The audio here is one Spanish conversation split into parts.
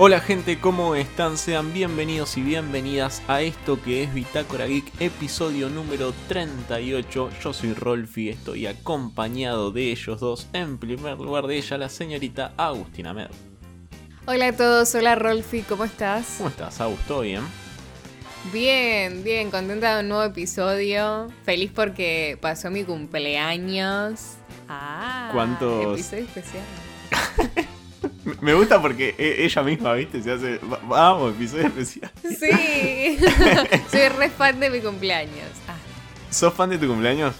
Hola gente, ¿cómo están? Sean bienvenidos y bienvenidas a esto que es Bitácora Geek, episodio número 38. Yo soy Rolfi, estoy acompañado de ellos dos. En primer lugar de ella, la señorita Agustina Med. Hola a todos, hola Rolfi, ¿cómo estás? ¿Cómo estás, Agus? ¿Todo bien? Bien, bien, contenta de un nuevo episodio. Feliz porque pasó mi cumpleaños. Ah, ¿Cuántos? Episodio especial. Me gusta porque e- ella misma, ¿viste? Se hace. "Va- Vamos, episodio especial. Sí, soy re fan de mi cumpleaños. Ah, ¿Sos fan de tu cumpleaños?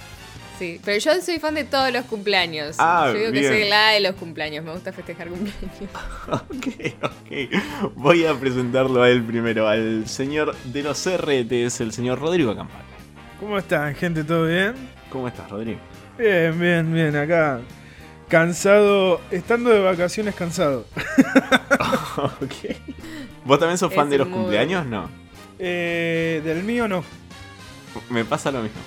sí, pero yo soy fan de todos los cumpleaños. Ah, yo digo bien. que soy la de los cumpleaños, me gusta festejar cumpleaños. Ok, ok. Voy a presentarlo a él primero, al señor de los RTs, el señor Rodrigo Campana. ¿Cómo están, gente? ¿Todo bien? ¿Cómo estás, Rodrigo? Bien, bien, bien. Acá cansado, estando de vacaciones cansado. ok. ¿Vos también sos fan Es de los muy- cumpleaños? No. Eh, del mío no. Me pasa lo mismo.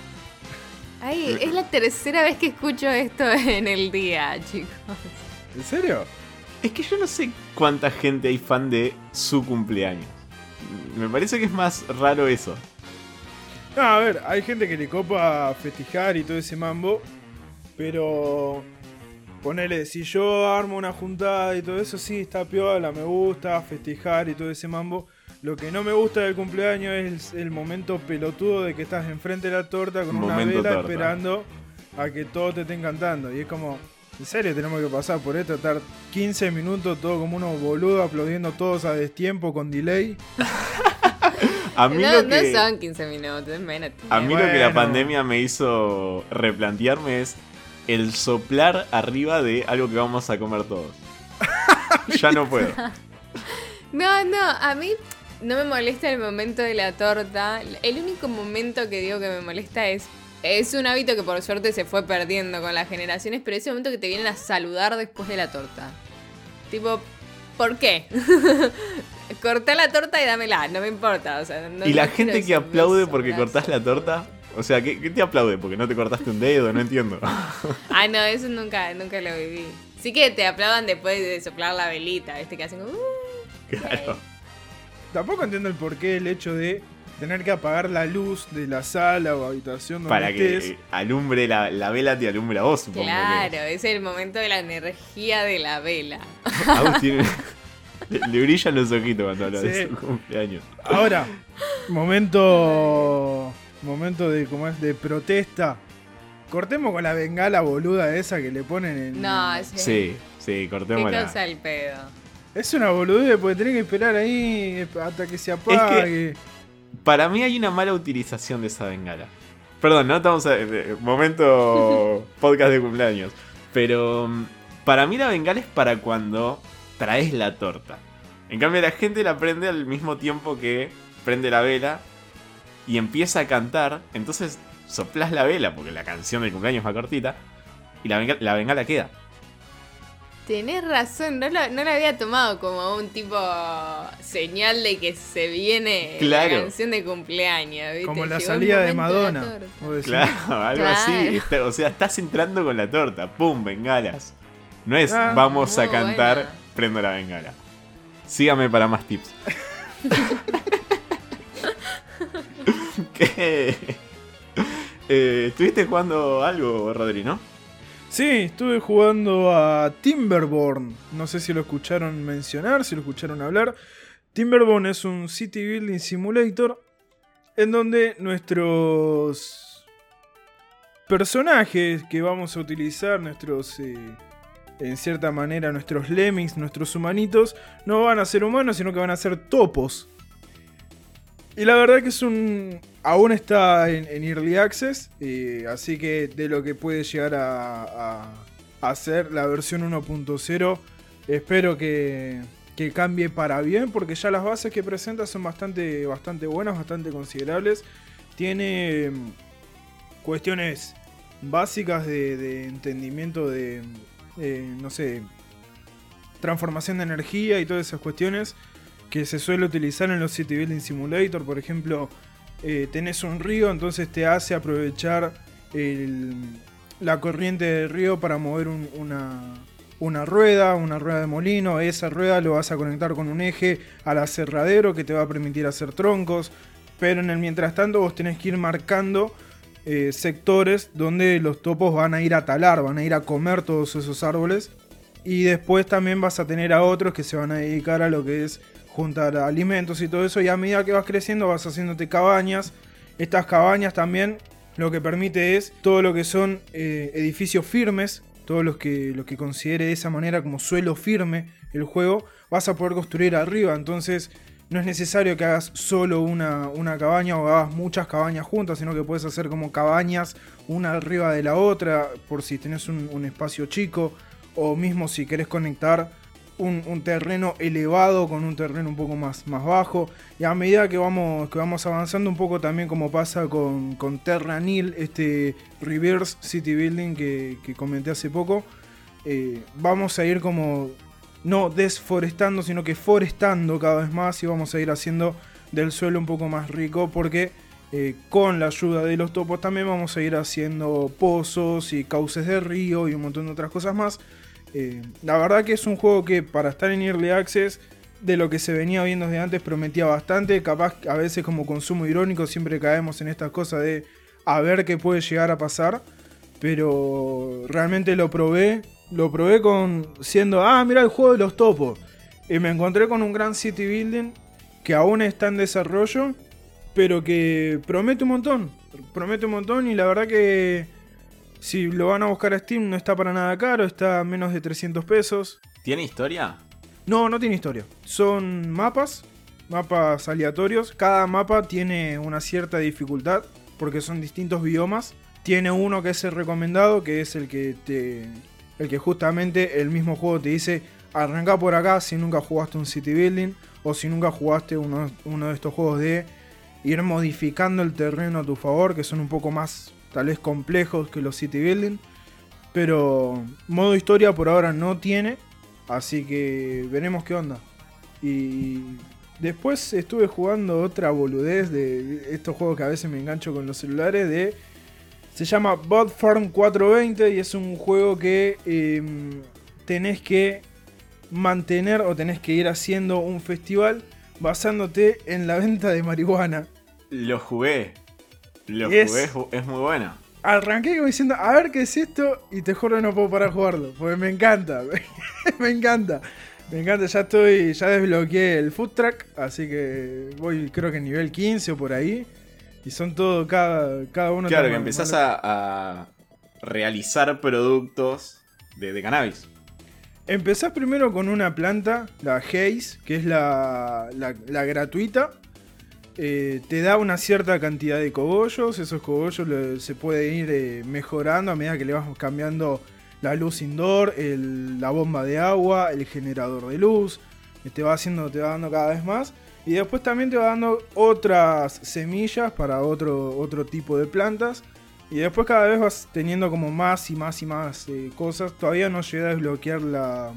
Ay, es la tercera vez que escucho esto en el día, chicos. ¿En serio? Es que yo no sé cuánta gente hay fan de su cumpleaños. Me parece que es más raro eso. No, a ver, hay gente que le copa festejar y todo ese mambo. Pero ponele, si yo armo una juntada y todo eso, sí, está piola, me gusta festejar y todo ese mambo. Lo que no me gusta del cumpleaños es el momento pelotudo de que estás enfrente de la torta con una vela esperando a que todos te estén cantando. Y es como, en serio, tenemos que pasar por esto, estar 15 minutos todo como unos boludos aplaudiendo todos a destiempo con delay. A mí, No, lo, no que, son 15 minutos, es menos. a mí lo que la pandemia me hizo replantearme es el soplar arriba de algo que vamos a comer todos. ya no puedo. No, no, a mí no me molesta el momento de la torta. El único momento que digo que me molesta es. Es un hábito que por suerte se fue perdiendo con las generaciones, pero ese momento que te vienen a saludar después de la torta. Tipo, ¿por qué? Cortá la torta y dámela, no me importa. O sea, no- y la gente que aplaude porque cortás la torta. O sea, ¿qué, qué te aplaude? Porque no te cortaste un dedo, no entiendo. Ah, no, eso nunca, nunca lo viví. Sí que te aplaudan después de soplar la velita, este que hacen como, "Uh". claro. Tampoco entiendo el porqué el hecho de tener que apagar la luz de la sala o habitación donde Para que estés. eh, alumbre la, la vela, te alumbre a vos, supongo. que- Claro, es el momento de la energía de la vela. Tiene- le, le brillan los ojitos cuando habla de su cumpleaños. Ahora, momento. Momento de como es de protesta. Cortemos con la bengala boluda esa que le ponen en. No, sí. Sí, sí, ¿Qué cortémosla. causa el pedo? Es una boludez porque tenés que esperar ahí hasta que se apague. Para mí hay una mala utilización de esa bengala. Perdón, no estamos a, eh, momento podcast de cumpleaños. Pero mm, para mí la bengala es para cuando traes la torta. En cambio la gente la prende al mismo tiempo que prende la vela y empieza a cantar. Entonces soplas la vela porque la canción del cumpleaños es más cortita y la bengala, la bengala queda. Tenés razón, no lo, no lo había tomado como un tipo señal de que se viene Claro. la canción de cumpleaños. ¿viste? como la Llegó salida de la Madonna. Claro, algo Claro. así. Está- o sea, estás entrando con la torta. ¡Pum! Bengalas. No es Ah, vamos a cantar, buena. prendo la bengala. Sígame para más tips. ¿Qué? Eh, ¿Estuviste jugando algo, Rodri, no? Sí, estuve jugando a Timberborn. No sé si lo escucharon mencionar, si lo escucharon hablar. Timberborn es un City Building Simulator en donde nuestros personajes que vamos a utilizar, nuestros, eh, en cierta manera, nuestros lemmings, nuestros humanitos, no van a ser humanos, sino que van a ser topos. Y la verdad que es un... Aún está en, Early Access, así que de lo que puede llegar a, a- hacer la versión 1.0, espero que, que cambie para bien, porque ya las bases que presenta son bastante, bastante buenas, bastante considerables. Tiene mm, cuestiones básicas de, de entendimiento de, eh, no sé, transformación de energía y todas esas cuestiones que se suele utilizar en los City Building Simulator. Por ejemplo, eh, tenés un río, entonces te hace aprovechar la corriente del río para mover un- una, una rueda, una rueda de molino, esa rueda lo vas a conectar con un eje al aserradero que te va a permitir hacer troncos, pero en el mientras tanto vos tenés que ir marcando eh, sectores donde los topos van a ir a talar, van a ir a comer todos esos árboles y después también vas a tener a otros que se van a dedicar a lo que es juntar alimentos y todo eso y a medida que vas creciendo vas haciéndote cabañas, estas cabañas también lo que permite es todo lo que son eh, edificios firmes todos los que, los que considere de esa manera como suelo firme el juego, vas a poder construir arriba. Entonces no es necesario que hagas solo una, una cabaña o hagas muchas cabañas juntas, sino que puedes hacer como cabañas una arriba de la otra, por si tenés un, un espacio chico, o mismo si querés conectar un, terreno elevado con un terreno un poco más, más bajo. Y a medida que vamos, que vamos avanzando un poco también como pasa con, con Terranil, este reverse city building que, comenté hace poco, eh, vamos a ir como no desforestando, sino que forestando cada vez más y vamos a ir haciendo del suelo un poco más rico porque eh, con la ayuda de los topos también vamos a ir haciendo pozos y cauces de río y un montón de otras cosas más eh, la verdad que es un juego que para estar en Early Access, de lo que se venía viendo de antes, prometía bastante. Capaz a veces como consumo irónico siempre caemos en estas cosas de a ver qué puede llegar a pasar. Pero realmente lo probé. Lo probé con siendo, ah, mira el juego de los topos. Y me encontré con un gran city building que aún está en desarrollo, pero que promete un montón. Promete un montón y la verdad que si lo van a buscar a Steam, no está para nada caro, está a menos de 300 pesos. ¿Tiene historia? No, no tiene historia. Son mapas, mapas aleatorios. Cada mapa tiene una cierta dificultad, porque son distintos biomas. Tiene uno que es el recomendado, que es el que te. El que justamente el mismo juego te dice. Arranca por acá si nunca jugaste un city building. O si nunca jugaste uno, uno de estos juegos de ir modificando el terreno a tu favor. Que son un poco más tal vez complejos que los city building. Pero modo historia por ahora no tiene. Así que veremos qué onda. Y después estuve jugando otra boludez de estos juegos que a veces me engancho con los celulares. De, se llama Bot Farm 420 y es un juego que em, tenés que mantener o tenés que ir haciendo un festival basándote en la venta de marihuana. Lo jugué. Lo es, jugué, es muy bueno. Arranqué como diciendo, a ver qué es esto, y te juro que no puedo parar de jugarlo, porque me encanta, me encanta. Me encanta, ya estoy, ya desbloqueé el food track, así que voy creo que nivel 15 o por ahí. Y son todo, cada, cada uno... Claro, que empezás a, realizar productos de, de, cannabis. Empezás primero con una planta, la Haze, que es la, la, la gratuita, eh, te da una cierta cantidad de cogollos. Esos cogollos se pueden ir eh, mejorando a medida que le vas cambiando la luz indoor, la bomba de agua, el generador de luz. Te va haciendo, te va dando cada vez más. Y después también te va dando otras semillas para otro, otro tipo de plantas. Y después cada vez vas teniendo como más y más y más eh, cosas. Todavía no llegué a desbloquear la,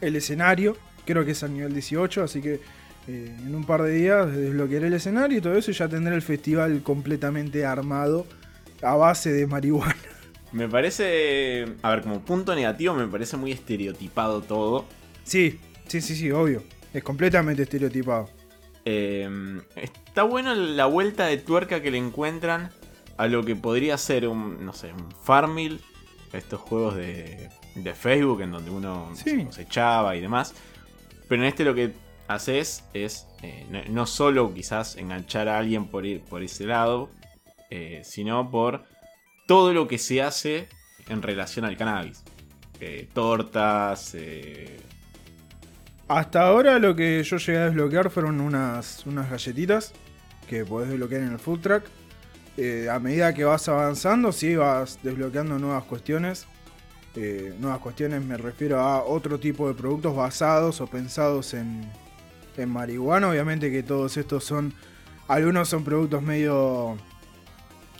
el escenario. Creo que es a nivel 18, así que eh, en un par de días desbloquearé el escenario y todo eso y ya tendré el festival completamente armado a base de marihuana. Me parece, a ver, como punto negativo me parece muy estereotipado todo. Sí, sí, sí, sí, obvio. Es completamente estereotipado. Eh, está bueno la vuelta de tuerca que le encuentran a lo que podría ser un, no sé, un Farmil, estos juegos de, de Facebook en donde uno se echaba y demás. Pero en este lo que haces es eh, no, solo quizás enganchar a alguien por, ir, por ese lado, eh, sino por todo lo que se hace en relación al cannabis. Eh, tortas. Hasta ahora lo que yo llegué a desbloquear fueron unas, unas galletitas que podés desbloquear en el food track. a medida que vas avanzando, sí vas desbloqueando nuevas cuestiones. nuevas cuestiones me refiero a otro tipo de productos basados o pensados en, en marihuana. Obviamente que todos estos son. Algunos son productos medio.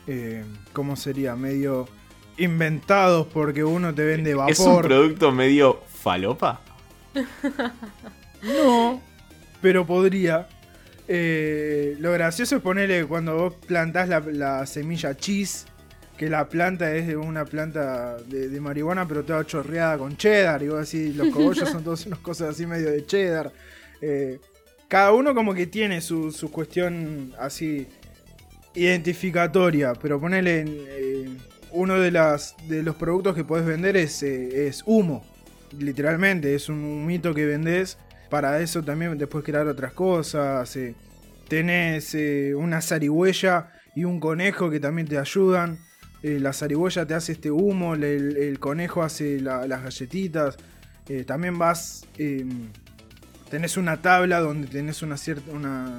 Eh, ¿Cómo sería? Medio inventados porque uno te vende vapor. ¿Es un producto medio falopa? no, pero podría. Eh, lo gracioso es ponerle cuando vos plantás la, semilla cheese que la planta es de una planta de, de marihuana, pero toda chorreada con cheddar. Y vos decís, los cogollos son todas unas cosas así medio de cheddar. Eh, cada uno como que tiene su, su cuestión así identificatoria, pero ponele eh, uno de, las, de los productos que podés vender es, eh, es humo, literalmente, es un humito que vendés. Para eso también puedes crear otras cosas. eh, tenés eh, una zarigüeya y un conejo que también te ayudan. La zarigüeya te hace este humo, el, conejo hace la- las galletitas. También vas, eh, tenés una tabla donde tenés una cierta, una,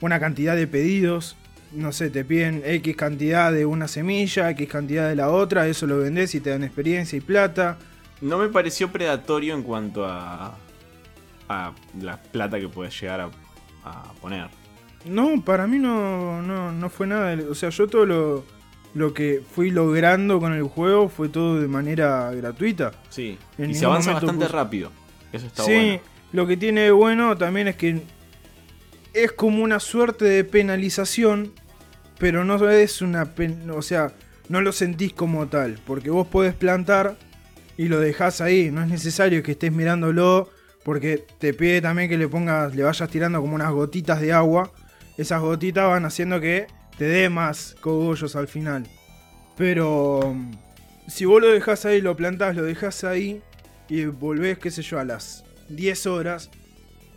una cantidad de pedidos. No sé, te piden X cantidad de una semilla, X cantidad de la otra, eso lo vendés y te dan experiencia y plata. No me pareció predatorio en cuanto a, a la plata que puedes llegar a, a poner. No, para mí no, no, no fue nada. O sea, yo todo lo, lo que fui logrando con el juego fue todo de manera gratuita. Sí. En y se avanza bastante puse- rápido. Eso está sí, bueno. Lo que tiene de bueno también es que es como una suerte de penalización, pero no es una pen- o sea, no lo sentís como tal, porque vos podés plantar y lo dejás ahí, no es necesario que estés mirándolo, porque te pide también que le pongas, le vayas tirando como unas gotitas de agua, esas gotitas van haciendo que te dé más cogollos al final. Pero si vos lo dejás ahí, lo plantás, lo dejás ahí y volvés, qué sé yo, a las 10 horas,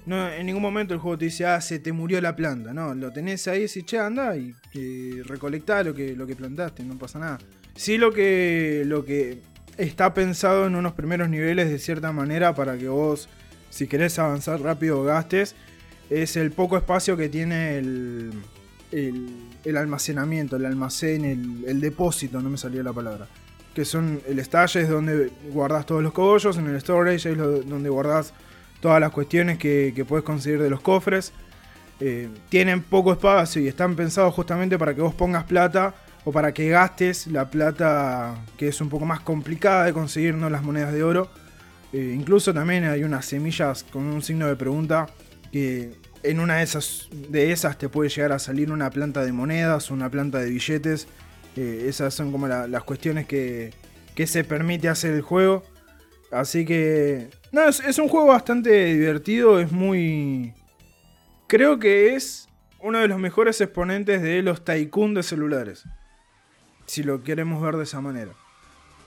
no, en ningún momento el juego te dice, ah, se te murió la planta. No, lo tenés ahí decís, che, anda y eh, recolectá lo que, lo que plantaste, no pasa nada. Sí lo que, lo que está pensado en unos primeros niveles de cierta manera para que vos, si querés avanzar rápido, gastes, es el poco espacio que tiene el, el, el almacenamiento, el almacén, el, el depósito, no me salió la palabra. Que son el stash donde guardas todos los cogollos, en el storage es donde guardas todas las cuestiones que, que puedes conseguir de los cofres. Eh, tienen poco espacio y están pensados justamente para que vos pongas plata o para que gastes la plata que es un poco más complicada de conseguir, no las monedas de oro. Eh, incluso también hay unas semillas con un signo de pregunta que en una de esas, de esas te puede llegar a salir una planta de monedas, una planta de billetes. Esas son como la- las cuestiones que, que se permite hacer el juego. Así que... No, es, es un juego bastante divertido, es muy... Creo que es uno de los mejores exponentes de los tycoon de celulares. Si lo queremos ver de esa manera.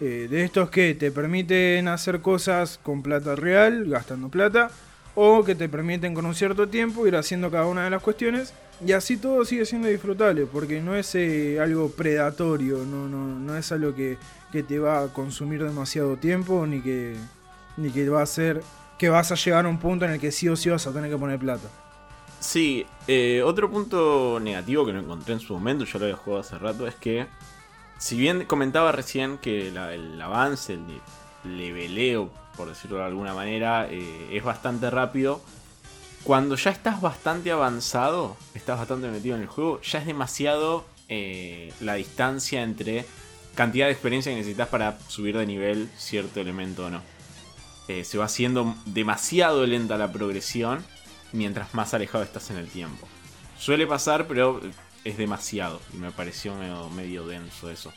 Eh, de estos que te permiten hacer cosas con plata real, gastando plata, o que te permiten con un cierto tiempo ir haciendo cada una de las cuestiones, y así todo sigue siendo disfrutable, porque no es eh, algo predatorio, no, no, no es algo que, que te va a consumir demasiado tiempo, ni que, ni que va a hacer que vas a llegar a un punto en el que sí o sí vas a tener que poner plata. Sí, eh, otro punto negativo que no encontré en su momento, yo lo había jugado hace rato, es que si bien comentaba recién que el avance, el leveleo, por decirlo de alguna manera, eh, es bastante rápido, cuando ya estás bastante avanzado, estás bastante metido en el juego, ya es demasiado eh, la distancia entre cantidad de experiencia que necesitas para subir de nivel cierto elemento o no. Eh, se va haciendo demasiado lenta la progresión mientras más alejado estás en el tiempo. Suele pasar, pero es demasiado. Y me pareció medio, denso eso.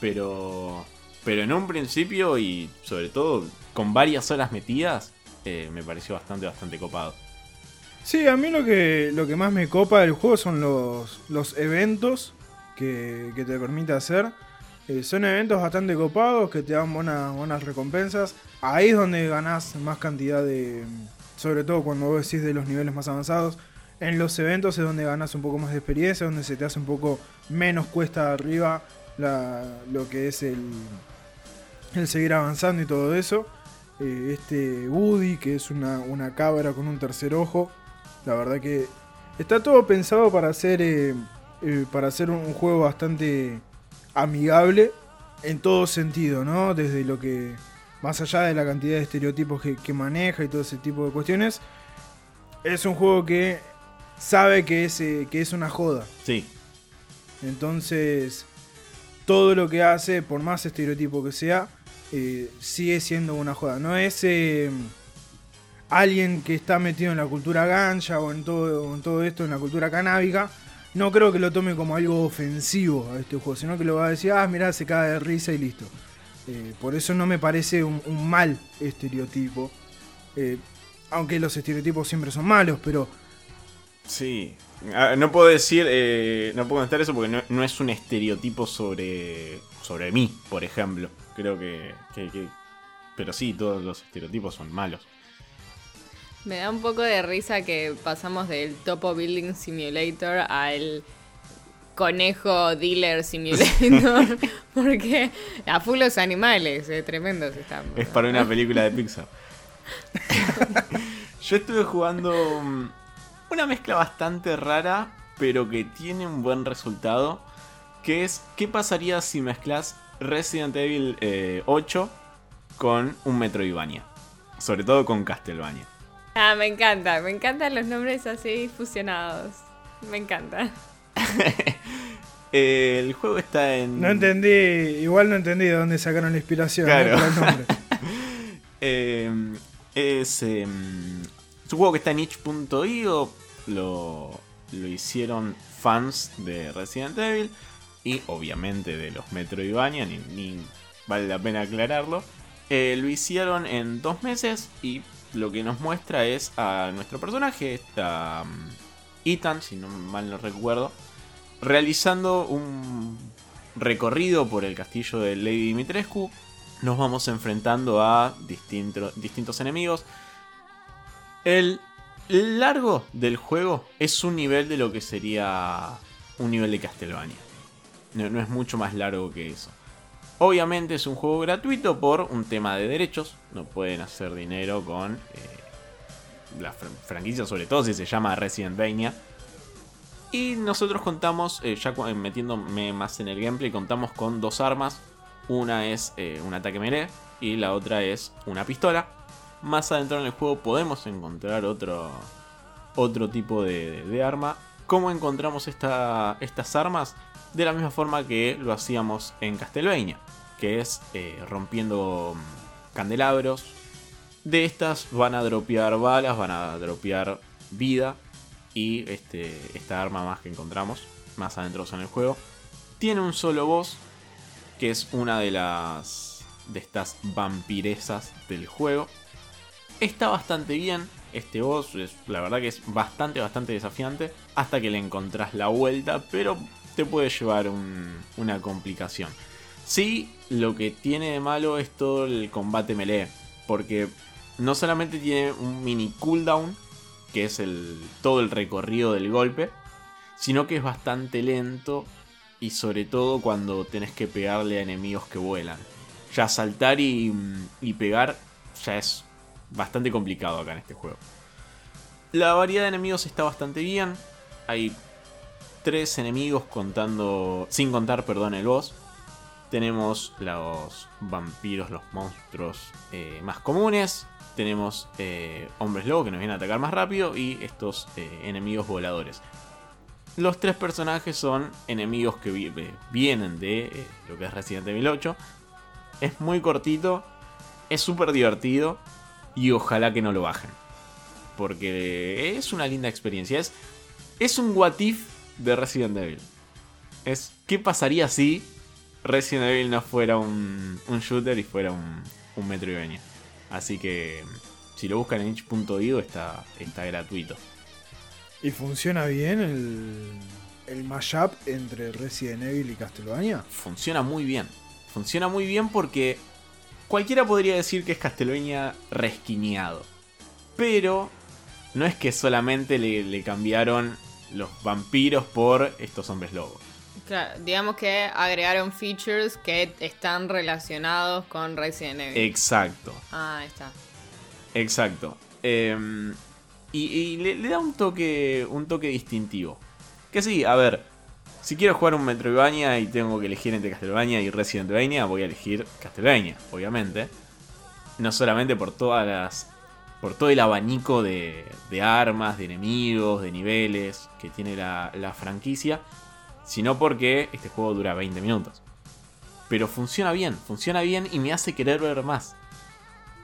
Pero. Pero en un principio y sobre todo con varias horas metidas, eh, me pareció bastante, bastante copado. Sí, a mí lo que, lo que más me copa del juego son los, los eventos que, que te permite hacer. Eh, son eventos bastante copados que te dan buenas, buenas recompensas. Ahí es donde ganás más cantidad de... Sobre todo cuando vos decís de los niveles más avanzados. En los eventos es donde ganas un poco más de experiencia, donde se te hace un poco menos cuesta arriba lo que es el, el seguir avanzando y todo eso. Eh, este Woody, que es una, una cabra con un tercer ojo. La verdad que está todo pensado para hacer, eh, eh, para hacer un, juego bastante amigable en todo sentido, ¿no? Desde lo que, más allá de la cantidad de estereotipos que, que maneja y todo ese tipo de cuestiones, es un juego que sabe que es, eh, que es una joda. Sí, Entonces, todo lo que hace, por más estereotipo que sea, sigue siendo una joda. No es alguien que está metido en la cultura gancha o en todo, en todo esto, en la cultura canábica. no creo que lo tome como algo ofensivo a este juego, sino que lo va a decir, ah, mirá, se cae de risa y listo. Eh, por eso no me parece un, mal estereotipo. Eh, aunque los estereotipos siempre son malos, pero Sí. Ah, No puedo decir, eh, no puedo contestar eso porque no, es un estereotipo sobre, sobre mí, por ejemplo. Creo que- Pero sí, todos los estereotipos son malos. Me da un poco de risa que pasamos del Topo Building Simulator al Conejo Dealer Simulator. porque a full los animales, eh, tremendos están. Es para una película de Pixar. Yo estuve jugando mm, una mezcla bastante rara, pero que tiene un buen resultado. Que es, ¿qué pasaría si mezclas Resident Evil eh, 8 con un Metroidvania? Sobre todo con Castlevania. Ah, me encanta, me encantan los nombres así fusionados. Me encanta. Eh, el juego está en... no entendí, igual no entendí de dónde sacaron la inspiración Claro. ¿no? para el nombre. Eh, es, eh, es un juego que está en itch.io. Lo, lo hicieron fans de Resident Evil. Y obviamente de los Metroidvania. Ni, ni vale la pena aclararlo. Eh, lo hicieron en dos meses. Y lo que nos muestra es a nuestro personaje. Está Ethan, si no mal no recuerdo. Realizando un recorrido por el castillo de Lady Dimitrescu nos vamos enfrentando a distinto- distintos enemigos. El largo del juego es un nivel de lo que sería un nivel de Castlevania. No es mucho más largo que eso. Obviamente es un juego gratuito por un tema de derechos. No pueden hacer dinero con eh, la fran- franquicia, sobre todo si se llama Resident Evil. Y nosotros contamos, eh, ya metiéndome más en el gameplay, contamos con dos armas. Una es eh, un ataque melee y la otra es una pistola. Más adentro en el juego podemos encontrar otro, otro tipo de arma. ¿Cómo encontramos esta- estas armas? De la misma forma que lo hacíamos en Castlevania, que es eh, rompiendo mm, candelabros. De estas van a dropear balas, van a dropear vida y este, esta arma más que encontramos más adentro en el juego. Tiene un solo boss, que es una de las de estas vampiresas del juego. Está bastante bien este boss, es, la verdad que es bastante, bastante desafiante hasta que le encontrás la vuelta, pero te puede llevar un- una complicación. Sí, lo que tiene de malo es todo el combate melee, porque no solamente tiene un mini cooldown, que es todo el recorrido del golpe, sino que es bastante lento y sobre todo cuando tenés que pegarle a enemigos que vuelan. Ya saltar y pegar ya es bastante complicado acá en este juego. La variedad de enemigos está bastante bien. Hay tres enemigos contando. Sin contar, perdón, el boss. Tenemos los vampiros, los monstruos eh, más comunes. Tenemos eh, hombres lobo que nos vienen a atacar más rápido. Y estos eh, enemigos voladores. Los tres personajes son enemigos que vi- vienen de lo que es Resident Evil 8. Es muy cortito. Es súper divertido. Y ojalá que no lo bajen. Porque es una linda experiencia. Es, es un what if de Resident Evil. Es qué pasaría si Resident Evil no fuera un, un shooter y fuera un, un Metroidvania. Así que si lo buscan en itch.io está, está gratuito. ¿Y funciona bien el, el mashup entre Resident Evil y Castlevania? Funciona muy bien. Funciona muy bien porque cualquiera podría decir que es Castlevania resquineado. Pero no es que solamente le, le cambiaron los vampiros por estos hombres lobos. Claro, digamos que agregaron features que están relacionados con Resident Evil. Exacto. ah, ahí está. Exacto. Eh, y y le, le da un toque, un toque distintivo. Que sí, a ver, si quiero jugar un Metroidvania y tengo que elegir entre Castlevania y Resident Evil, voy a elegir Castlevania, obviamente. No solamente por todas las. por todo el abanico de, armas, de enemigos, de niveles que tiene la, franquicia, sino porque este juego dura 20 minutos. Pero funciona bien, funciona bien y me hace querer ver más.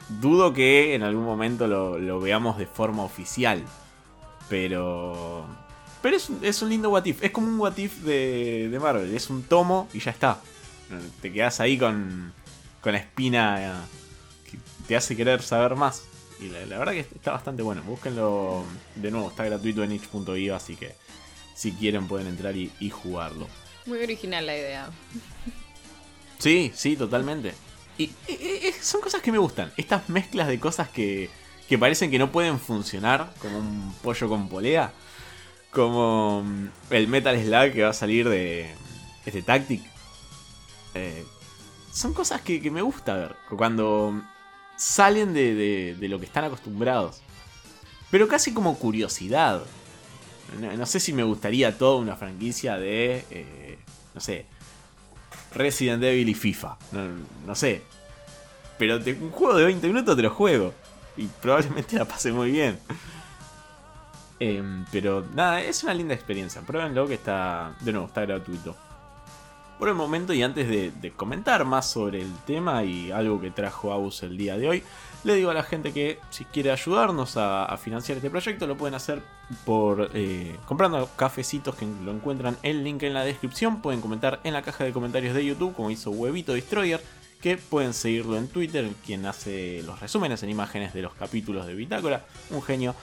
Dudo que en algún momento lo veamos de forma oficial. Pero. Pero es, un- es un lindo what if. Es como un what if de, de Marvel. Es un tomo y ya está. Te quedas ahí con, con la espina que te hace querer saber más. Y la, la verdad que está bastante bueno. Búsquenlo de nuevo. Está gratuito en itch.io. Así que si quieren pueden entrar y, y jugarlo. Muy original la idea. Sí, sí, totalmente. Y, y- y- y son cosas que me gustan. Estas mezclas de cosas que, que parecen que no pueden funcionar, como un pollo con polea. Como mm, el Metal Slug que va a salir de este Tactic. Eh, son cosas que, me gusta ver. Cuando salen de, de- lo que están acostumbrados. Pero casi como curiosidad. No, sé si me gustaría toda una franquicia de... eh, no sé, Resident Evil y FIFA. No, no sé. Pero un juego de 20 minutos te lo juego. Y probablemente la pase muy bien. Em, pero nada, es una linda experiencia. Pruébenlo que está. De nuevo, está gratuito. Por el momento, y antes de, comentar más sobre el tema y algo que trajo Aus el día de hoy, le digo a la gente que si quiere ayudarnos a, a financiar este proyecto, lo pueden hacer por eh, comprando cafecitos que lo encuentran el link en la descripción. Pueden comentar en la caja de comentarios de YouTube, como hizo Huevito Destroyer, que pueden seguirlo en Twitter, quien hace los resúmenes en imágenes de los capítulos de Bitácora, un genio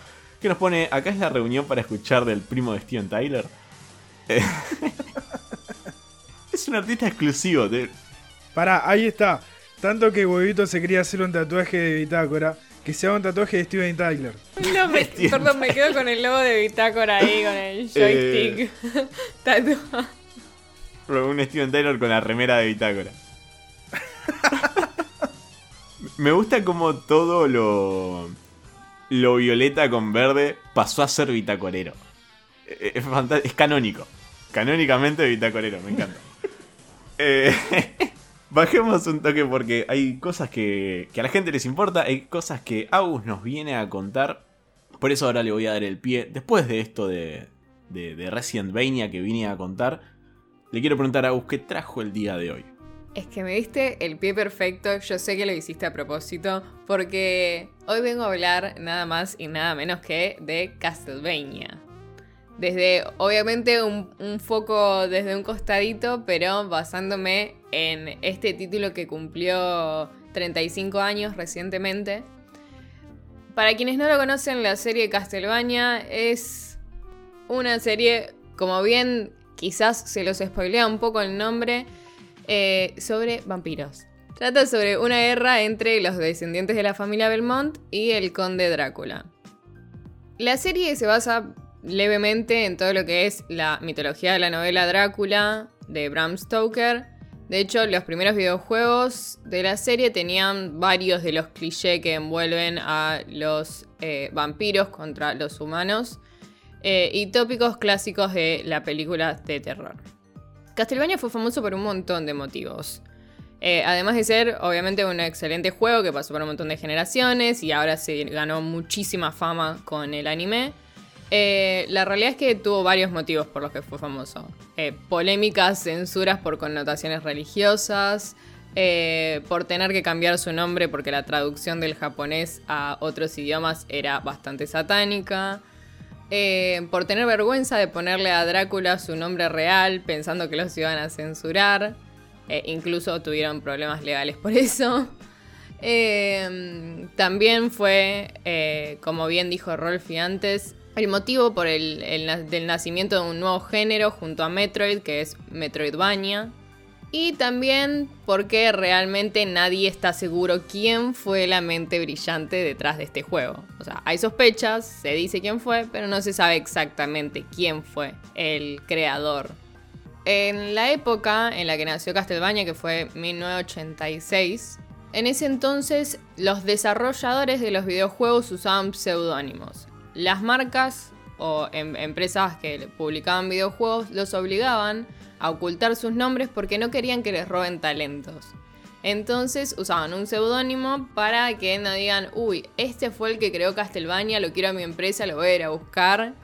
que nos pone, acá es la reunión para escuchar del primo de Steven Tyler. Eh, es un artista exclusivo, de, Pará, ahí está. Tanto que Huevito se quería hacer un tatuaje de bitácora, que sea un tatuaje de Steven Tyler. No, me- perdón, me quedo con el logo de Bitácora ahí, con el Eh. joystick tatuado. un Steven Tyler con la remera de Bitácora. Me gusta como todo lo, lo violeta con verde pasó a ser bitacorero. Es, fanta- es canónico. Canónicamente bitacorero, me encanta. Eh, bajemos un toque porque hay cosas que, que a la gente les importa, hay cosas que Agus nos viene a contar. Por eso ahora le voy a dar el pie. Después de esto de, de, de Resident Evil que vine a contar, le quiero preguntar a Agus qué trajo el día de hoy. Es que me diste el pie perfecto, yo sé que lo hiciste a propósito, porque hoy vengo a hablar nada más y nada menos que de Castlevania. Desde, obviamente, un, foco desde un costadito, pero basándome en este título que cumplió 35 años recientemente. Para quienes no lo conocen, la serie Castlevania es una serie, como bien quizás se los spoilea un poco el nombre, eh, sobre vampiros. Trata sobre una guerra entre los descendientes de la familia Belmont y el conde Drácula. La serie se basa levemente en todo lo que es la mitología de la novela Drácula de Bram Stoker. De hecho, los primeros videojuegos de la serie tenían varios de los clichés que envuelven a los eh, vampiros contra los humanos eh, y tópicos clásicos de la película de terror. Castlevania fue famoso por un montón de motivos. Eh, además de ser, obviamente, un excelente juego que pasó por un montón de generaciones y ahora se ganó muchísima fama con el anime. eh, la realidad es que tuvo varios motivos por los que fue famoso. Eh, polémicas, censuras por connotaciones religiosas, por tener que cambiar su nombre porque la traducción del japonés a otros idiomas era bastante satánica. Eh, por tener vergüenza de ponerle a Drácula su nombre real, pensando que los iban a censurar. Eh, incluso tuvieron problemas legales por eso. Eh, también fue, eh, como bien dijo Rolfi antes, el motivo por el, el del nacimiento de un nuevo género junto a Metroid, que es Metroidvania. Y también porque realmente nadie está seguro quién fue la mente brillante detrás de este juego. O sea, hay sospechas, se dice quién fue, pero no se sabe exactamente quién fue el creador. En la época en la que nació Castlevania, que fue 1986, en ese entonces los desarrolladores de los videojuegos usaban seudónimos. Las marcas o em- empresas que publicaban videojuegos los obligaban a ocultar sus nombres porque no querían que les roben talentos. Entonces usaban un seudónimo para que no digan, uy, este fue el que creó Castlevania, lo quiero a mi empresa, lo voy a ir a buscar,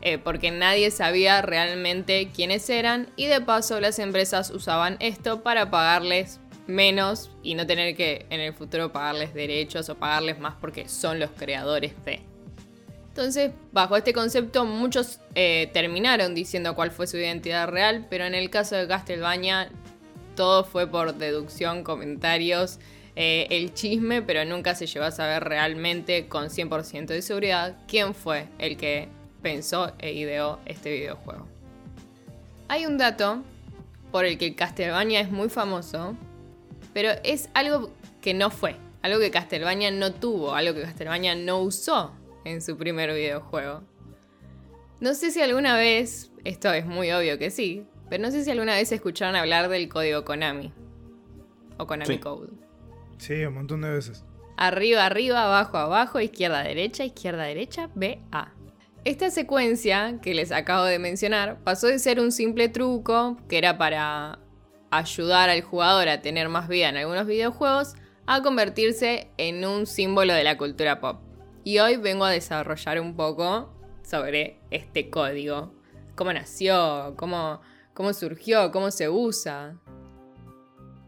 eh, porque nadie sabía realmente quiénes eran y de paso las empresas usaban esto para pagarles menos y no tener que en el futuro pagarles derechos o pagarles más porque son los creadores de. Entonces, bajo este concepto, muchos eh, terminaron diciendo cuál fue su identidad real, pero en el caso de Castlevania, todo fue por deducción, comentarios, eh, el chisme, pero nunca se llegó a saber realmente con 100% de seguridad quién fue el que pensó e ideó este videojuego. Hay un dato por el que Castlevania es muy famoso, pero es algo que no fue, algo que Castlevania no tuvo, algo que Castlevania no usó en su primer videojuego. No sé si alguna vez, esto es muy obvio que sí, pero no sé si alguna vez escucharon hablar del código Konami. O Konami Code. Sí, un montón de veces. Arriba, arriba, abajo, abajo, izquierda, derecha, izquierda, derecha, B, A. Esta secuencia que les acabo de mencionar pasó de ser un simple truco que era para ayudar al jugador a tener más vida en algunos videojuegos a convertirse en un símbolo de la cultura pop. Y hoy vengo a desarrollar un poco sobre este código. Cómo nació, cómo, cómo surgió, cómo se usa.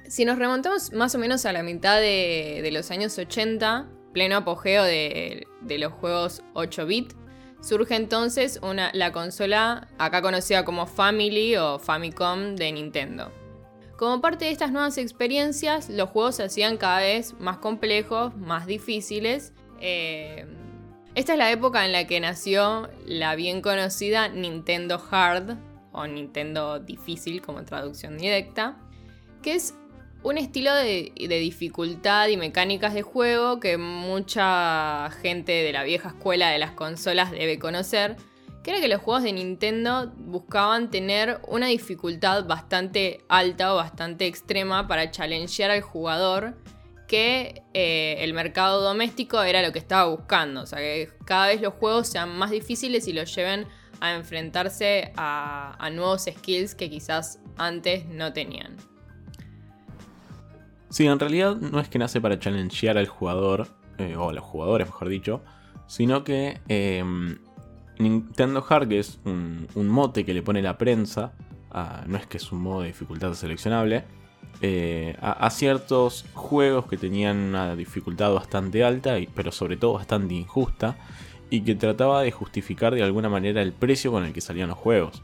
Si nos remontamos más o menos a la mitad de, los años 80, pleno apogeo de, los juegos 8-bit, surge entonces una, la consola acá conocida como Family o Famicom de Nintendo. Como parte de estas nuevas experiencias, los juegos se hacían cada vez más complejos, más difíciles eh, esta es la época en la que nació la bien conocida Nintendo Hard, o Nintendo Difícil como traducción directa, que es un estilo de, dificultad y mecánicas de juego que mucha gente de la vieja escuela de las consolas debe conocer, que era que los juegos de Nintendo buscaban tener una dificultad bastante alta o bastante extrema para challengear al jugador que eh, el mercado doméstico era lo que estaba buscando. O sea, que cada vez los juegos sean más difíciles y los lleven a enfrentarse a, nuevos skills que quizás antes no tenían. Sí, en realidad no es que nace para challengear al jugador, eh, o a los jugadores mejor dicho, sino que em, Nintendo Hard, es un, mote que le pone la prensa, no es que es un modo de dificultad seleccionable, eh, a, ciertos juegos que tenían una dificultad bastante alta, pero sobre todo bastante injusta, y que trataba de justificar de alguna manera el precio con el que salían los juegos.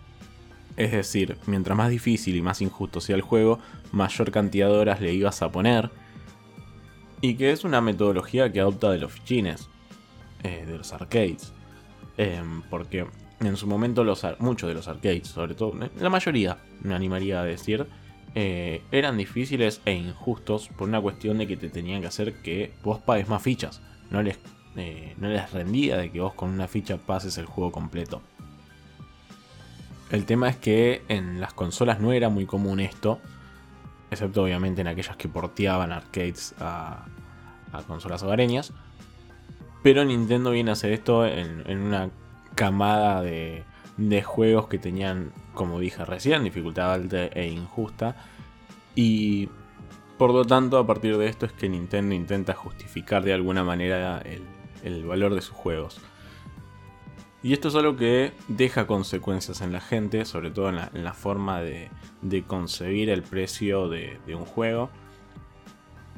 Es decir, mientras más difícil y más injusto sea el juego, mayor cantidad de horas le ibas a poner. Y que es una metodología que adopta de los fichines, eh, de los arcades. Em, porque en su momento los, muchos de los arcades, sobre todo, la mayoría, me animaría a decir, eh, eran difíciles e injustos por una cuestión de que te tenían que hacer que vos pagues más fichas. No les, eh, no les rendía de que vos con una ficha pases el juego completo. El tema es que en las consolas no era muy común esto, excepto obviamente en aquellas que porteaban arcades a, consolas hogareñas. Pero Nintendo viene a hacer esto en, una camada de, de juegos que tenían, como dije recién, dificultad alta e injusta. Y por lo tanto, a partir de esto es que Nintendo intenta justificar de alguna manera el, valor de sus juegos. Y esto es algo que deja consecuencias en la gente, sobre todo en la, forma de, concebir el precio de, de, un juego.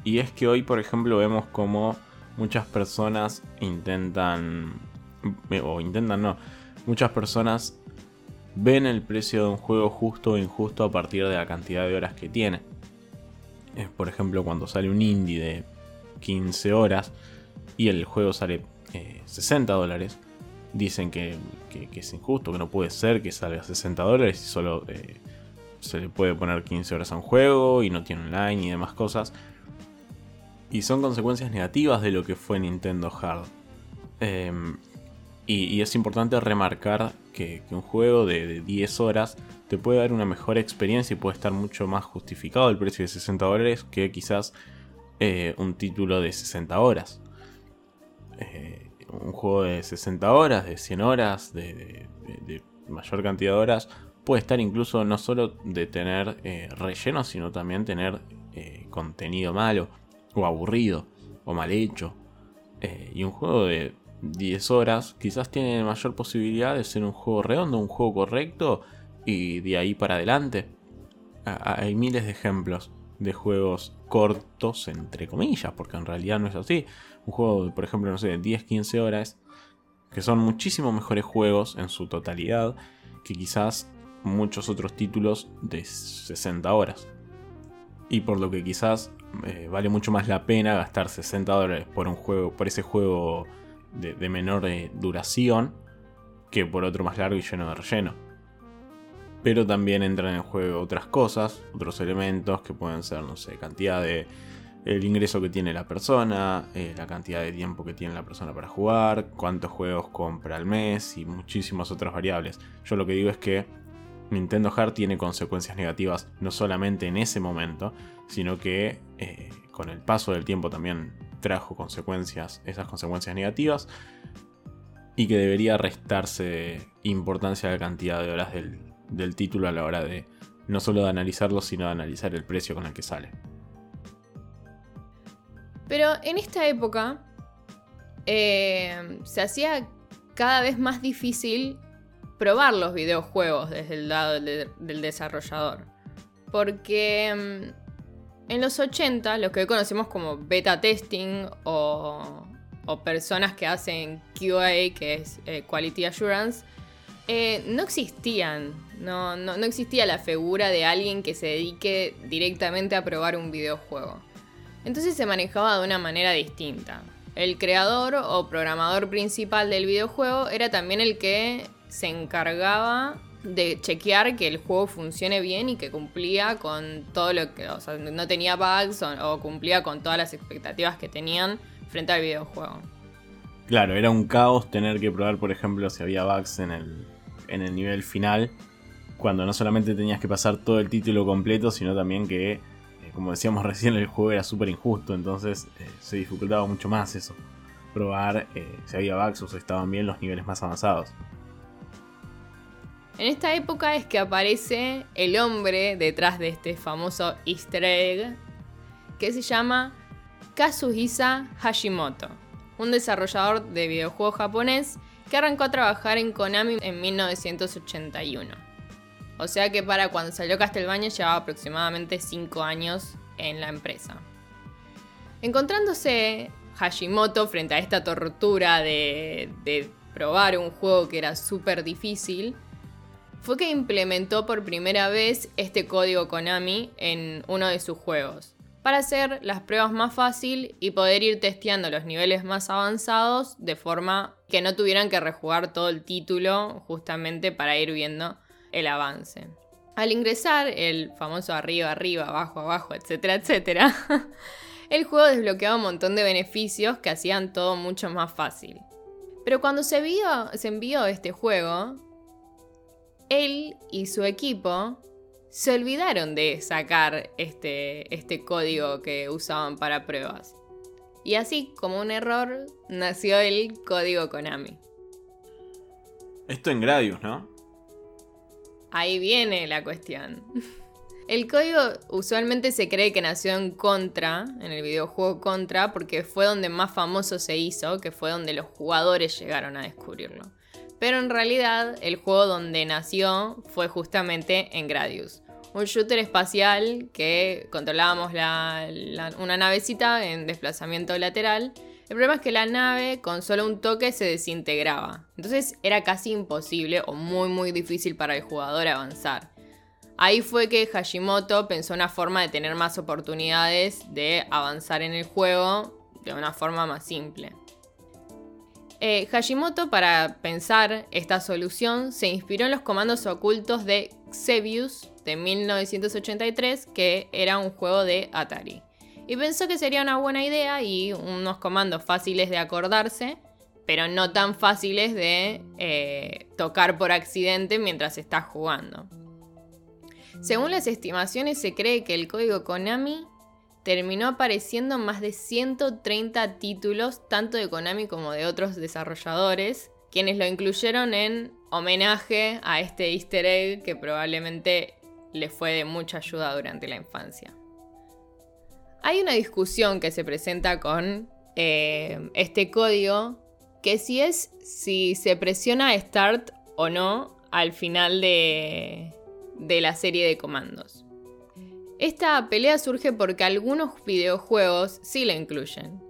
Y es que hoy, por ejemplo, vemos como muchas personas intentan, o intentan no, muchas personas ven el precio de un juego justo o injusto a partir de la cantidad de horas que tiene. por ejemplo, cuando sale un indie de 15 horas y el juego sale 60 eh, dólares, dicen que, es injusto, que no puede ser que salga 60 dólares y solo eh, se le puede poner 15 horas a un juego y no tiene online y demás cosas. Y son consecuencias negativas de lo que fue Nintendo Hard. Em, y, es importante remarcar que, un juego de, 10 horas te puede dar una mejor experiencia y puede estar mucho más justificado el precio de 60 dólares que quizás eh, un título de 60 horas. Eh, un juego de 60 horas, de 100 horas, de, mayor cantidad de horas, puede estar incluso no solo de tener eh, relleno, sino también tener contenido malo, o aburrido, o mal hecho. y un juego de 10 horas, quizás tiene mayor posibilidad de ser un juego redondo, un juego correcto y de ahí para adelante. Hay miles de ejemplos de juegos cortos, entre comillas, porque en realidad no es así. Un juego, por ejemplo, no sé, 10-15 horas, que son muchísimo mejores juegos en su totalidad que quizás muchos otros títulos de 60 horas. Y por lo que quizás eh, vale mucho más la pena gastar 60 dólares por un juego, por ese juego de, menor eh, duración, que por otro más largo y lleno de relleno. Pero también entran en juego otras cosas, otros elementos que pueden ser, no sé, cantidad de el ingreso que tiene la persona, eh, la cantidad de tiempo que tiene la persona para jugar, cuántos juegos compra al mes y muchísimas otras variables. Yo lo que digo es que Nintendo Heart tiene consecuencias negativas no solamente en ese momento, sino que eh, con el paso del tiempo también trajo consecuencias, esas consecuencias negativas, y que debería restarse importancia a la cantidad de horas del, del título a la hora de no solo de analizarlo, sino de analizar el precio con el que sale. Pero en esta época eh, se hacía cada vez más difícil probar los videojuegos desde el lado del desarrollador. Porque mm, en los 80, lo que hoy conocemos como beta testing o, personas que hacen QA, que es eh, Quality Assurance, eh, no existían. No, no, no existía la figura de alguien que se dedique directamente a probar un videojuego. Entonces se manejaba de una manera distinta. El creador o programador principal del videojuego era también el que se encargaba de chequear que el juego funcione bien y que cumplía con todo lo que, o sea, no tenía bugs o, cumplía con todas las expectativas que tenían frente al videojuego. Claro, era un caos tener que probar, por ejemplo, si había bugs en el, en el nivel final, cuando no solamente tenías que pasar todo el título completo, sino también que como decíamos recién, el juego era súper injusto, entonces eh, se dificultaba mucho más eso. Probar eh, si había bugs o si estaban bien los niveles más avanzados. En esta época es que aparece el hombre detrás de este famoso easter egg que se llama Kazuhisa Hashimoto, un desarrollador de videojuegos japonés que arrancó a trabajar en Konami en 1981. O sea que para cuando salió Castlevania llevaba aproximadamente 5 años en la empresa. Encontrándose Hashimoto frente a esta tortura de, de probar un juego que era súper difícil, fue que implementó por primera vez este código Konami en uno de sus juegos, para hacer las pruebas más fácil y poder ir testeando los niveles más avanzados de forma que no tuvieran que rejugar todo el título justamente para ir viendo el avance. Al ingresar el famoso arriba, arriba, abajo, abajo, etcétera, etcétera, el juego desbloqueaba un montón de beneficios que hacían todo mucho más fácil. Pero cuando se, se envió este juego, él y su equipo se olvidaron de sacar este, este código que usaban para pruebas. Y así, como un error, nació el código Konami. Esto en Gradius, ¿no? Ahí viene la cuestión. El código usualmente se cree que nació en Contra, en el videojuego Contra, porque fue donde más famoso se hizo, que fue donde los jugadores llegaron a descubrirlo. Pero en realidad el juego donde nació fue justamente en Gradius, un shooter espacial que controlábamos una navecita en desplazamiento lateral el problema es que la nave con solo un toque se desintegraba. Entonces era casi imposible o muy muy difícil para el jugador avanzar. Ahí fue que Hashimoto pensó una forma de tener más oportunidades de avanzar en el juego de una forma más simple. Eh, Hashimoto para pensar esta solución se inspiró en los comandos ocultos de Xevious de 1983 que era un juego de Atari y pensó que sería una buena idea y unos comandos fáciles de acordarse, pero no tan fáciles de eh, tocar por accidente mientras estás jugando. Según las estimaciones se cree que el código Konami terminó apareciendo en más de 130 títulos, tanto de Konami como de otros desarrolladores, quienes lo incluyeron en homenaje a este easter egg que probablemente le fue de mucha ayuda durante la infancia. Hay una discusión que se presenta con eh, este código que si es si se presiona Start o no al final de la serie de comandos. Esta pelea surge porque algunos videojuegos sí la incluyen.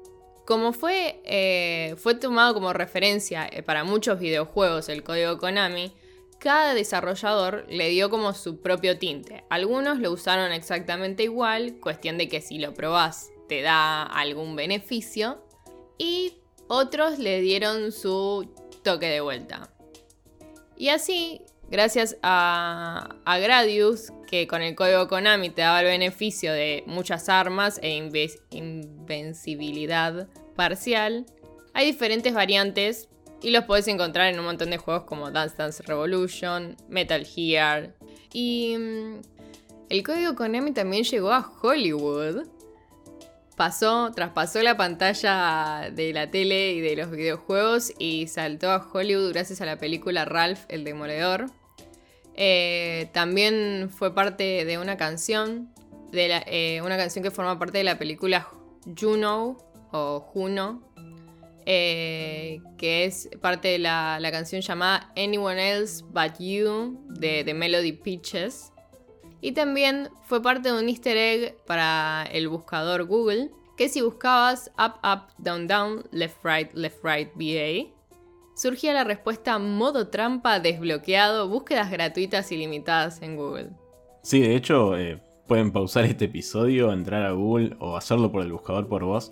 como fue, eh, fue tomado como referencia eh, para muchos videojuegos el código Konami, cada desarrollador le dio como su propio tinte. Algunos lo usaron exactamente igual, cuestión de que si lo probás te da algún beneficio, y otros le dieron su toque de vuelta. Y así, gracias a, a Gradius, que con el código Konami te daba el beneficio de muchas armas e invencibilidad parcial, hay diferentes variantes y los puedes encontrar en un montón de juegos como Dance Dance Revolution, Metal Gear. Y mm, el código Konami también llegó a Hollywood. Pasó, traspasó la pantalla de la tele y de los videojuegos y saltó a Hollywood gracias a la película Ralph el Demoledor. Eh, también fue parte de una canción, de eh, una canción que forma parte de la película Juno o Juno, eh, que es parte de la, canción llamada Anyone Else But You de, The Melody Peaches. Y también fue parte de un easter egg para el buscador Google, que si buscabas Up, Up, Down, Down, Left, Right, Left, Right, BA, surgía la respuesta modo trampa desbloqueado, búsquedas gratuitas ilimitadas en Google. Sí, de hecho, eh, pueden pausar este episodio, entrar a Google o hacerlo por el buscador por voz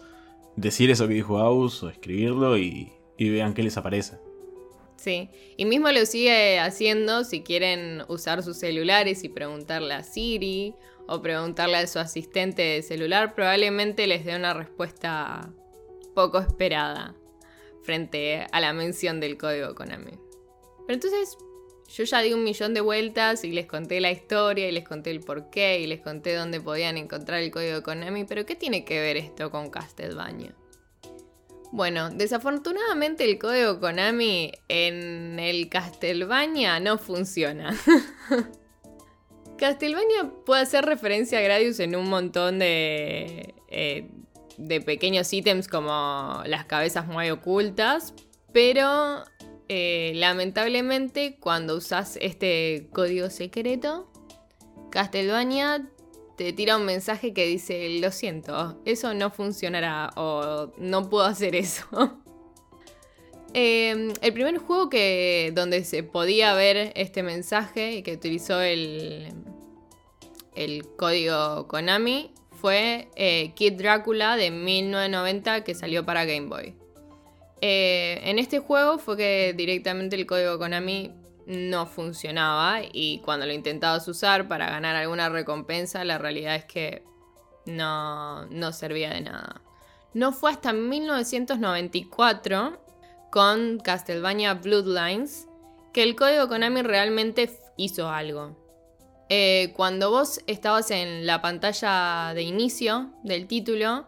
decir eso que dijo Aus o escribirlo y, vean qué les aparece. Sí, y mismo lo sigue haciendo si quieren usar sus celulares y preguntarle a Siri o preguntarle a su asistente de celular, probablemente les dé una respuesta poco esperada frente a la mención del código Konami. Pero entonces yo ya di un millón de vueltas y les conté la historia y les conté el porqué y les conté dónde podían encontrar el código Konami, pero ¿qué tiene que ver esto con Castlevania? Bueno, desafortunadamente el código Konami en el Castlevania no funciona. Castlevania puede hacer referencia a Gradius en un montón de, eh, de pequeños ítems como las cabezas muy ocultas, pero eh, lamentablemente, cuando usas este código secreto, Castlevania te tira un mensaje que dice, lo siento, eso no funcionará o no puedo hacer eso. Em, el primer juego que, donde se podía ver este mensaje y que utilizó el, el código Konami fue eh, Kid Drácula de 1990 que salió para Game Boy. Eh, en este juego fue que directamente el código Konami no funcionaba y cuando lo intentabas usar para ganar alguna recompensa, la realidad es que no, no servía de nada. No fue hasta 1994 con Castlevania Bloodlines que el código Konami realmente hizo algo. Eh, cuando vos estabas en la pantalla de inicio del título,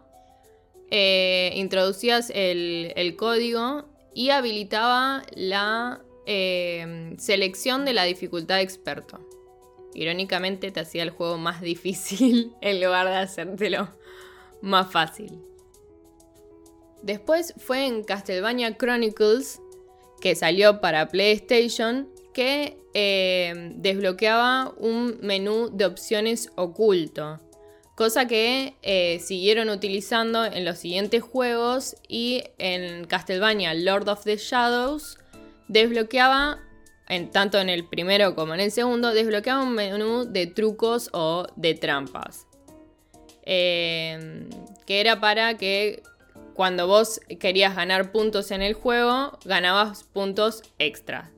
eh, introducías el, código y habilitaba la eh, selección de la dificultad experto. Irónicamente te hacía el juego más difícil en lugar de hacértelo más fácil. Después fue en Castlevania Chronicles, que salió para PlayStation, que eh, desbloqueaba un menú de opciones oculto cosa que eh, siguieron utilizando en los siguientes juegos y en Castlevania Lord of the Shadows desbloqueaba, en, tanto en el primero como en el segundo, desbloqueaba un menú de trucos o de trampas. Em, que era para que cuando vos querías ganar puntos en el juego, ganabas puntos extra.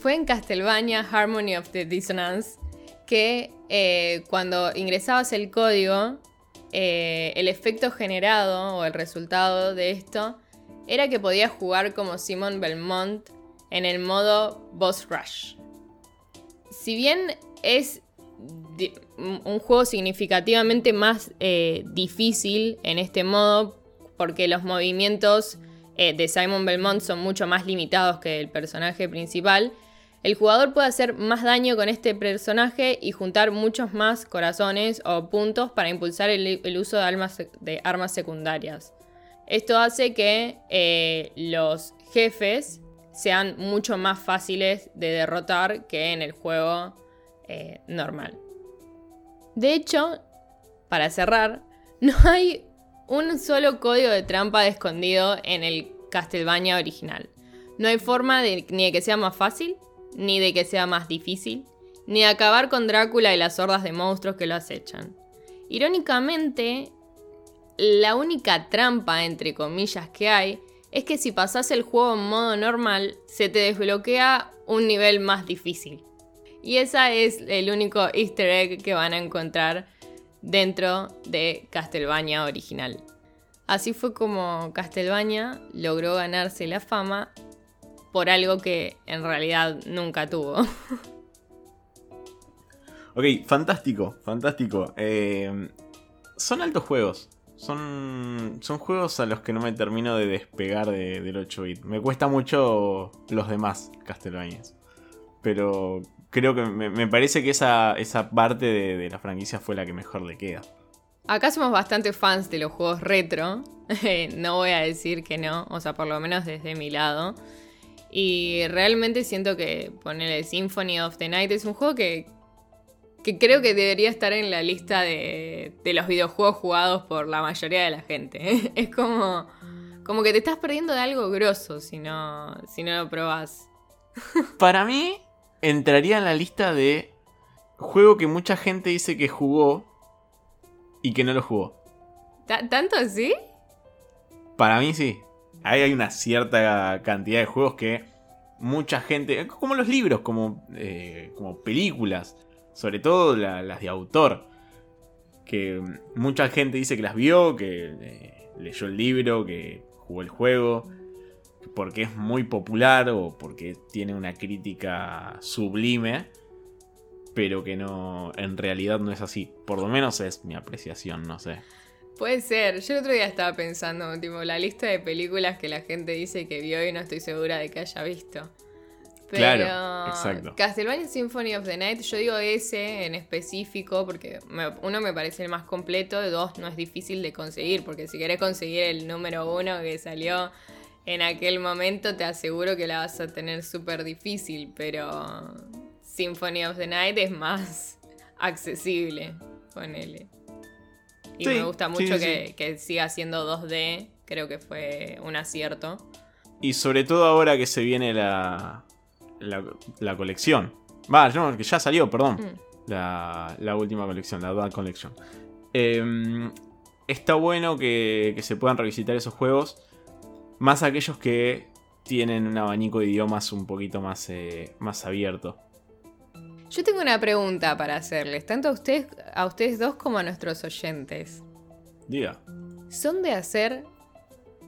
Fue en Castlevania Harmony of the Dissonance que eh, cuando ingresabas el código, eh, el efecto generado o el resultado de esto era que podías jugar como Simon Belmont en el modo Boss Rush. Si bien es un juego significativamente más eh, difícil en este modo, porque los movimientos de Simon Belmont son mucho más limitados que el personaje principal, el jugador puede hacer más daño con este personaje y juntar muchos más corazones o puntos para impulsar el, uso de armas, secundarias. Esto hace que eh, los jefes sean mucho más fáciles de derrotar que en el juego eh, normal. De hecho, para cerrar, no hay un solo código de trampa escondido en el Castlevania original. No hay forma de, ni de que sea más fácil, ni de que sea más difícil, ni de acabar con Drácula y las hordas de monstruos que lo acechan. Irónicamente, la única trampa, entre comillas, que hay es que si pasas el juego en modo normal, se te desbloquea un nivel más difícil. Y esa es el único easter egg que van a encontrar dentro de Castlevania original. Así fue como Castlevania logró ganarse la fama por algo que en realidad nunca tuvo. ok, fantástico, fantástico. Eh, son altos juegos. Son, son juegos a los que no me termino de despegar del 8-bit. Me cuesta mucho los demás Castlevanias. Pero creo que me, parece que esa, esa parte de, la franquicia fue la que mejor le queda. Acá somos bastante fans de los juegos retro. no voy a decir que no, o sea, por lo menos desde mi lado. Y realmente siento que ponerle Symphony of the Night es un juego que, que creo que debería estar en la lista de, los videojuegos jugados por la mayoría de la gente. Es como, como que te estás perdiendo de algo grosso si no, si no lo probás. Para mí, entraría en la lista de juego que mucha gente dice que jugó y que no lo jugó. ¿Tanto así? Para mí sí. Ahí hay una cierta cantidad de juegos que mucha gente, como los libros, como, eh, como películas, sobre todo las de autor, que mucha gente dice que las vio, que eh, leyó el libro, que jugó el juego, porque es muy popular o porque tiene una crítica sublime, pero que no, en realidad no es así. Por lo menos es mi apreciación, no sé. Puede ser. Yo el otro día estaba pensando, tipo, la lista de películas que la gente dice que vio y no estoy segura de que haya visto. claro, exacto. Castlevania Symphony of the Night, yo digo ese en específico porque uno me parece el más completo, dos no es difícil de conseguir, porque si querés conseguir el número uno que salió en aquel momento, te aseguro que la vas a tener súper difícil, pero Symphony of the Night es más accesible, ponele. Y me gusta mucho que, siga siendo 2D. Creo que fue un acierto. Y sobre todo ahora que se viene la, la, colección. Va, no, que ya salió, perdón. Mm. La, última colección, la Dual Collection. Em, está bueno que, se puedan revisitar esos juegos. Más aquellos que tienen un abanico de idiomas un poquito más, eh, más abierto. Yo tengo una pregunta para hacerles, tanto a ustedes, a ustedes dos como a nuestros oyentes. Diga. ¿Son de hacer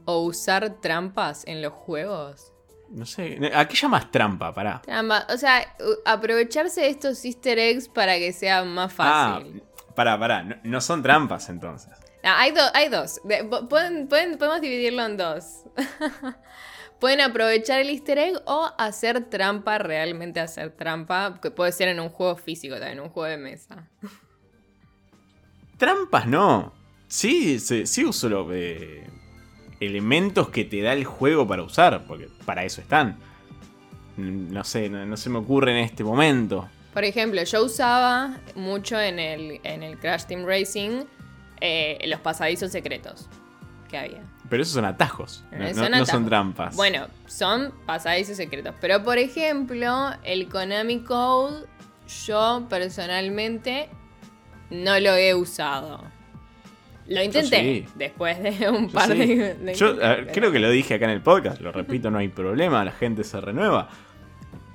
o usar trampas en los juegos? No sé, ¿a qué llamas trampa? Pará. Trampa, o sea, aprovecharse de estos easter eggs para que sea más ah, fácil. Ah, pará, pará, no, son trampas entonces. Hay, hay dos, podemos dividirlo en dos. Pueden aprovechar el easter egg o hacer trampa, realmente hacer trampa, que puede ser en un juego físico también, un juego de mesa. Trampas no. Sí, sí, sí uso los eh, elementos que te da el juego para usar, porque para eso están. No sé, no, se me ocurre en este momento. Por ejemplo, yo usaba mucho en el, en el Crash Team Racing eh, los pasadizos secretos que había. Pero esos son atajos, no, son, trampas. Bueno, son pasadizos secretos. Pero por ejemplo, el Konami Code, yo personalmente no lo he usado. Lo intenté después de un par de, Yo creo que lo dije acá en el podcast, lo repito, no hay problema, la gente se renueva.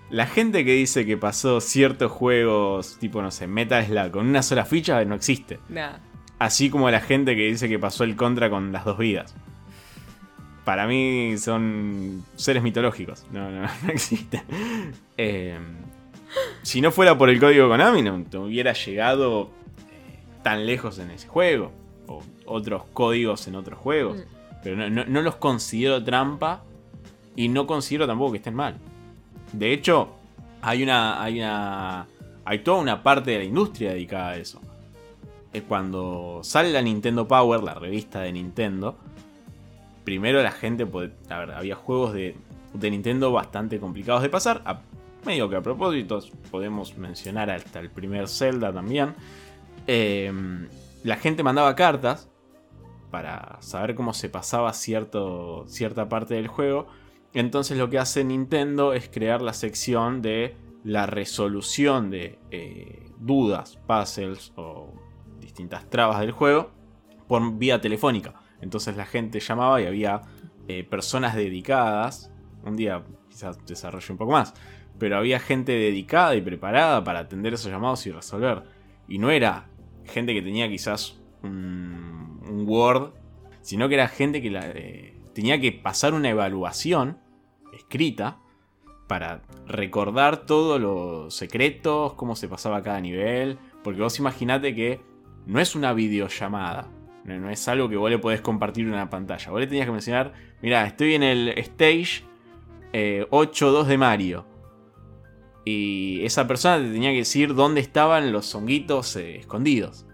La gente que dice que pasó ciertos juegos, tipo, no sé, Metal Slug, con una sola ficha, no existe. Así como la gente que dice que pasó el contra con las dos vidas para mí son seres mitológicos. No, no, no existen. Eh, si no fuera por el código Konami, no, hubiera llegado eh, tan lejos en ese juego. O otros códigos en otros juegos. Mm. Pero no, los considero trampa. Y no considero tampoco que estén mal. De hecho, hay una. Hay una. Hay toda una parte de la industria dedicada a eso. Es cuando sale la Nintendo Power, la revista de Nintendo primero la gente, a ver, había juegos de, Nintendo bastante complicados de pasar. A, medio que a propósito, podemos mencionar hasta el primer Zelda también. Em, la gente mandaba cartas para saber cómo se pasaba cierta parte del juego. Entonces lo que hace Nintendo es crear la sección de la resolución de eh, dudas, puzzles o distintas trabas del juego por vía telefónica. Entonces la gente llamaba y había eh, personas dedicadas. Un día quizás desarrolle un poco más. Pero había gente dedicada y preparada para atender esos llamados y resolver. Y no era gente que tenía quizás un, Word, sino que era gente que eh, tenía que pasar una evaluación escrita para recordar todos los secretos, cómo se pasaba cada nivel. Porque vos imaginate que no es una videollamada. No, es algo que vos le podés compartir en una pantalla. Vos le tenías que mencionar, mira, estoy en el stage 8.2 de Mario. Y esa persona te tenía que decir dónde estaban los honguitos eh, escondidos.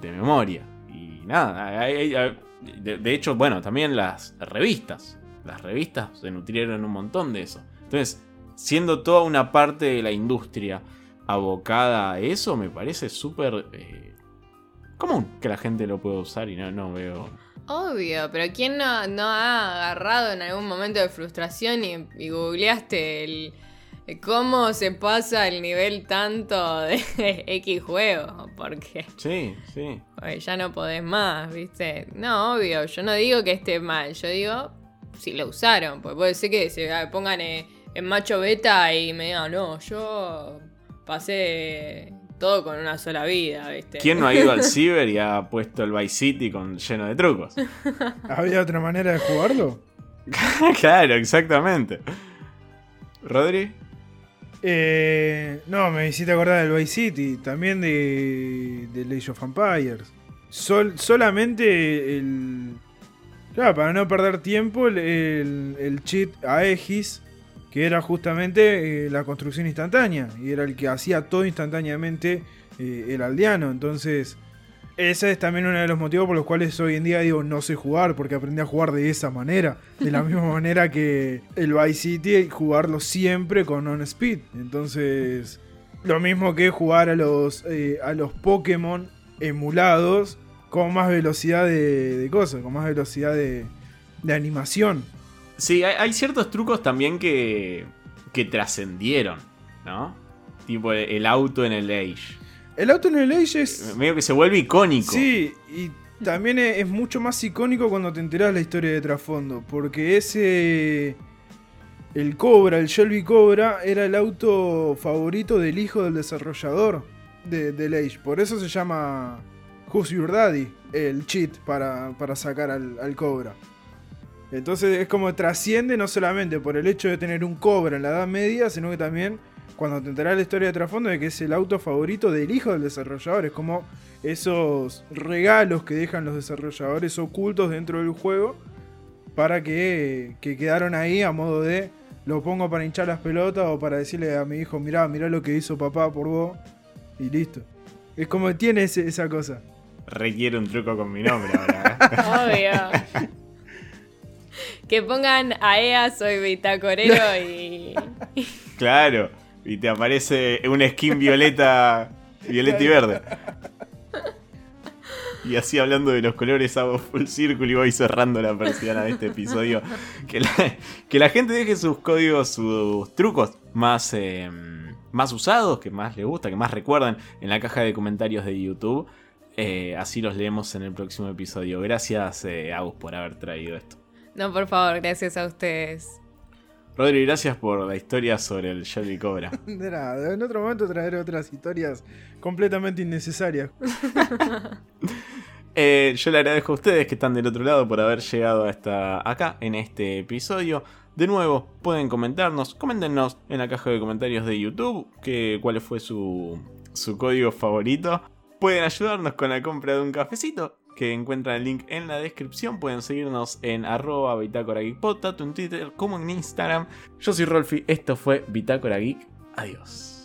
De memoria. Y nada, de, hecho, bueno, también las revistas. Las revistas se nutrieron un montón de eso. Entonces, siendo toda una parte de la industria abocada a eso, me parece súper eh, común que la gente lo pueda usar y no, no veo Obvio, pero ¿quién no, no, ha agarrado en algún momento de frustración y, googleaste el, cómo se pasa el nivel tanto de X juego? Porque. Sí, sí. ya no podés más, ¿viste? No, obvio, yo no digo que esté mal, yo digo si lo usaron, porque puede ser que se pongan en macho beta y me digan, no, yo pasé todo con una sola vida, ¿viste? ¿Quién no ha ido al ciber y ha puesto el Vice City con, lleno de trucos? ¿Había otra manera de jugarlo? claro, exactamente. ¿Rodri? Eh, no, me hiciste acordar del Vice City, también de, de Age of Empires. solamente el. Claro, para no perder tiempo, el, el, el cheat Aegis que era justamente eh, la construcción instantánea, y era el que hacía todo instantáneamente eh, el aldeano. Entonces, ese es también uno de los motivos por los cuales hoy en día digo no sé jugar, porque aprendí a jugar de esa manera, de la misma manera que el Vice City, jugarlo siempre con on speed. Entonces, lo mismo que jugar a los, eh, a los Pokémon emulados con más velocidad de, cosas, con más velocidad de, de animación. Sí, hay, ciertos trucos también que, que trascendieron, ¿no? Tipo el, auto en el Age. El auto en el Age es... Eh, medio que se vuelve icónico. Sí, y también es, mucho más icónico cuando te enterás la historia de trasfondo. Porque ese... El Cobra, el Shelby Cobra, era el auto favorito del hijo del desarrollador de, del Age. Por eso se llama Who's Your Daddy, el cheat para, sacar al, al Cobra. Entonces es como trasciende no solamente por el hecho de tener un cobra en la Edad Media, sino que también cuando te enterás la historia de trasfondo de que es el auto favorito del hijo del desarrollador. Es como esos regalos que dejan los desarrolladores ocultos dentro del juego para que, quedaron ahí a modo de lo pongo para hinchar las pelotas o para decirle a mi hijo, mirá, mirá lo que hizo papá por vos y listo. Es como tiene esa cosa. Requiere un truco con mi nombre ahora. ¿eh? Obvio. Que pongan a EA soy bitacorero y. Claro, y te aparece una skin violeta, violeta y verde. Y así hablando de los colores hago full círculo y voy cerrando la persiana de este episodio. Que la, que la gente deje sus códigos, sus trucos más, em, más usados, que más les gusta, que más recuerdan en la caja de comentarios de YouTube. Eh, así los leemos en el próximo episodio. Gracias, eh, Agus, por haber traído esto. No, por favor, gracias a ustedes. Rodri, gracias por la historia sobre el Shelby Cobra. De nada, en otro momento traeré otras historias completamente innecesarias. Eh, yo le agradezco a ustedes que están del otro lado por haber llegado hasta acá en este episodio. De nuevo, pueden comentarnos, coméntenos en la caja de comentarios de YouTube que, cuál fue su, su código favorito. Pueden ayudarnos con la compra de un cafecito que encuentran el link en la descripción. Pueden seguirnos en arroba Bitácora tanto en Twitter como en Instagram. Yo soy Rolfi, esto fue Bitácora Geek. Adiós.